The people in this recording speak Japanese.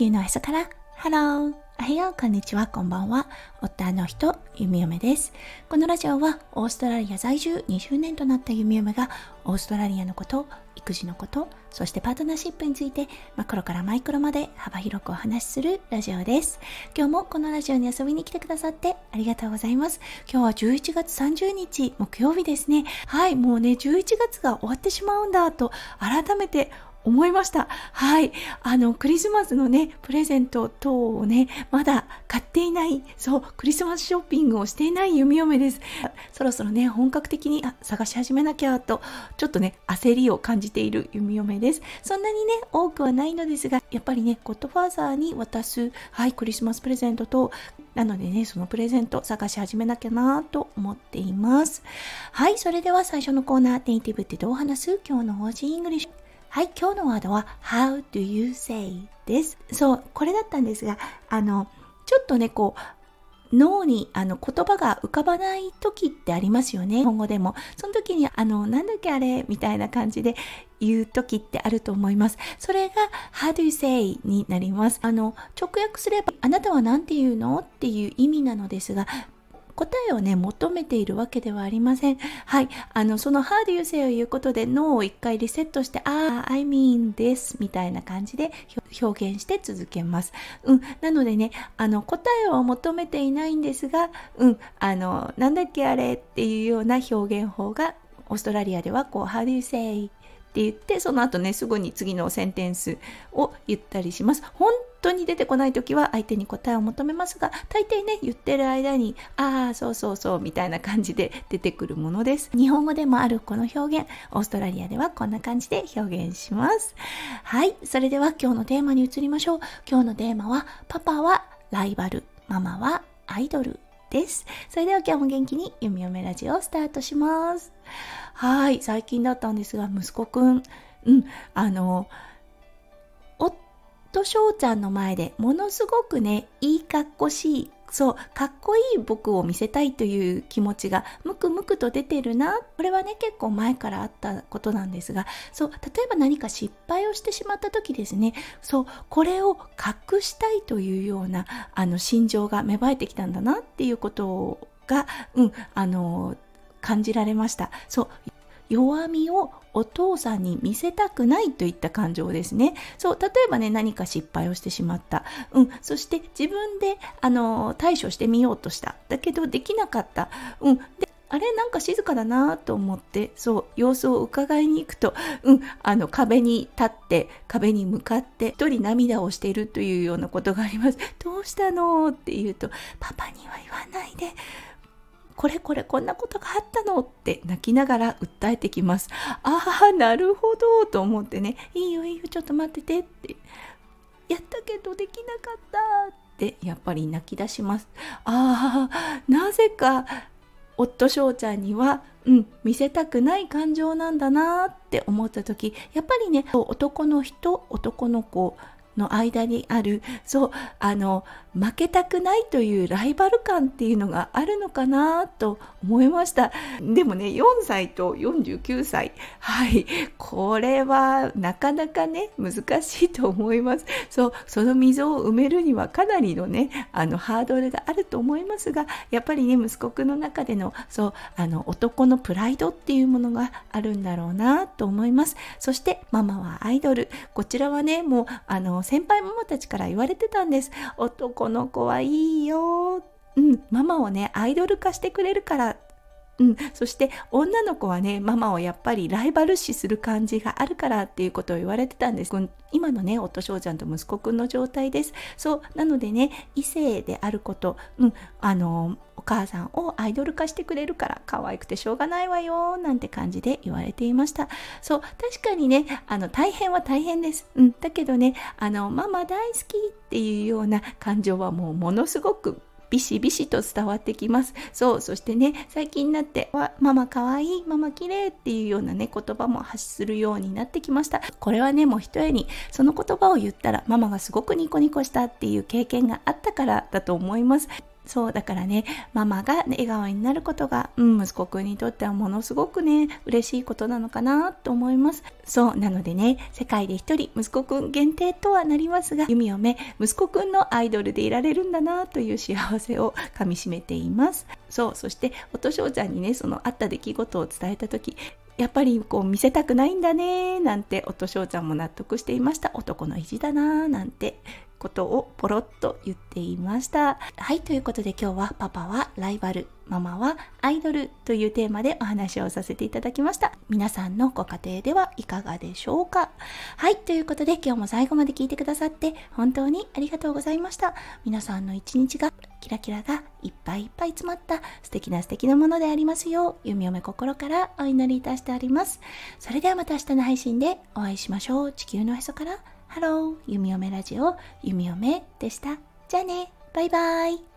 球のへそから、ハローおはよう、こんにちは、こんばんは。夫の人、ゆみおめです。このラジオは、オーストラリア在住20年となったゆみおめが、オーストラリアのこと、育児のこと、そしてパートナーシップについて、マクロからマイクロまで幅広くお話しするラジオです。今日もこのラジオに遊びに来てくださってありがとうございます。今日は11月30日、木曜日ですね。はい、もうね、11月が終わってしまうんだと、改めて思いました。はい。あの、クリスマスのね、プレゼント等をね、まだ買っていない、そう、クリスマスショッピングをしていない弓嫁です。そろそろね、本格的に探し始めなきゃと、ちょっとね、焦りを感じている弓嫁です。そんなにね、多くはないのですが、やっぱりね、ゴッドファーザーに渡す、はい、クリスマスプレゼントと、なのでね、そのプレゼント探し始めなきゃなと思っています。はい、それでは最初のコーナー、ネイティブってどう話す？今日の Aussie English。はい、今日のワードは How do you say? です。そう、これだったんですが、あの、ちょっとね、こう、脳にあの言葉が浮かばない時ってありますよね。日本語でも。その時に、あの、なんだっけあれみたいな感じで言う時ってあると思います。それが How do you say? になります。あの、直訳すれば、あなたは何て言うの？っていう意味なのですが、答えをね、求めているわけではありません。はい。あの、その How do you say を言うことで脳を一回リセットして、ああ、I mean this みたいな感じで表現して続けます。うん。なのでね、あの、答えを求めていないんですが、うん。あの、なんだっけあれっていうような表現法がオーストラリアではこう、How do you say って言って、その後ね、すぐに次のセンテンスを言ったりします。本当に出てこない時は相手に答えを求めますが、大抵ね、言ってる間に、ああ、そうそうそう、みたいな感じで出てくるものです。日本語でもあるこの表現、オーストラリアではこんな感じで表現します。はい、それでは今日のテーマに移りましょう。今日のテーマは、パパはライバル、ママはアイドルです。それでは今日も元気に読み読めラジオをスタートします。はい、最近だったんですが、息子くん、うん、あの、夫翔ちゃんの前でものすごくね、いいかっこしいそう、かっこいい僕を見せたいという気持ちがムクムクと出てるな。これはね、結構前からあったことなんですが、そう、例えば何か失敗をしてしまった時ですね、そう、これを隠したいというような、あの、心情が芽生えてきたんだなっていうことが、うん、あの、感じられました。そう、弱みをお父さんに見せたくないといった感情ですね。そう、例えばね、何か失敗をしてしまった。うん、そして自分で、あの、対処してみようとした。だけど、できなかった。うん、で、あれなんか静かだなと思って、そう、様子を伺いに行くと、うん、あの、壁に立って、壁に向かって、一人涙をしているというようなことがあります。どうしたの？って言うと、パパには言わないで。これこれこんなことがあったのって泣きながら訴えてきます。ああ、なるほどと思ってね、いいよいいよ、ちょっと待っててって。やったけどできなかったってやっぱり泣き出します。ああ、なぜか夫翔ちゃんには、うん、見せたくない感情なんだなって思った時やっぱりね男の人男の子の間にあるそうあの負けたくないというライバル感っていうのがあるのかなと思いました。でもね4歳と49歳はいこれはなかなかね難しいと思います。そうその溝を埋めるにはかなりのねあのハードルがあると思いますがやっぱりね息子くんの中でのそうあの男のプライドっていうものがあるんだろうなと思います。そしてママはアイドル。こちらはねもうあの先輩ママたちから言われてたんです。男の子はいいよ。うん、ママをねアイドル化してくれるからうん、そして女の子はねママをやっぱりライバル視する感じがあるからっていうことを言われてたんです。今のね夫翔ちゃんと息子くんの状態です。そう。なのでね異性であること、うん、あのお母さんをアイドル化してくれるから可愛くてしょうがないわよなんて感じで言われていました。そう。確かにねあの大変は大変です、うん、だけどねあのママ大好きっていうような感情はもうものすごくビシビシと伝わってきます。そう、そしてね、最近になって、わ、ママかわいい、ママ綺麗っていうようなね、言葉も発するようになってきました。これはね、もう一重に、その言葉を言ったら、ママがすごくニコニコしたっていう経験があったからだと思います。そうだからねママが笑顔になることが、うん、息子くんにとってはものすごくね嬉しいことなのかなと思います。そうなのでね世界で一人息子くん限定とはなりますが弓嫁息子くんのアイドルでいられるんだなという幸せをかみしめています。そうそして音翔ちゃんにねそのあった出来事を伝えた時やっぱりこう見せたくないんだねなんて音翔ちゃんも納得していました男の意地だななんてことをポロッと言っていました。はい、ということで今日はパパはライバル、ママはアイドルというテーマでお話をさせていただきました。皆さんのご家庭ではいかがでしょうかはい、ということで今日も最後まで聞いてくださって本当にありがとうございました。皆さんの一日がキラキラがいっぱいいっぱい詰まった素敵な素敵なものでありますよう、ゆみおめ心からお祈りいたしております。それではまた明日の配信でお会いしましょう。地球のへそからハロー、ゆみおめラジオ、ゆみおめでした。じゃあね、バイバイ。